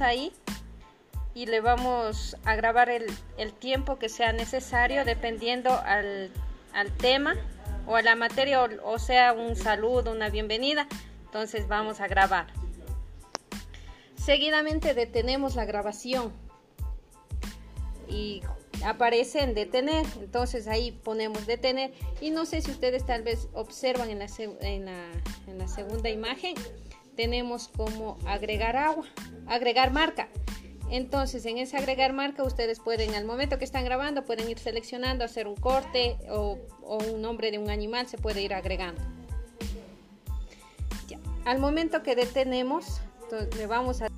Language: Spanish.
ahí y le vamos a grabar el, tiempo que sea necesario dependiendo al, tema o a la materia o, sea un saludo, una bienvenida. Entonces vamos a grabar. Seguidamente detenemos la grabación y aparece en detener. Entonces ahí ponemos detener. Y no sé si ustedes tal vez observan en la, en la, en la segunda imagen, tenemos como agregar agua, agregar marca. Entonces, en ese agregar marca, ustedes pueden, al momento que están grabando, pueden ir seleccionando, hacer un corte o, un nombre de un animal, se puede ir agregando. Al momento que detenemos, le vamos a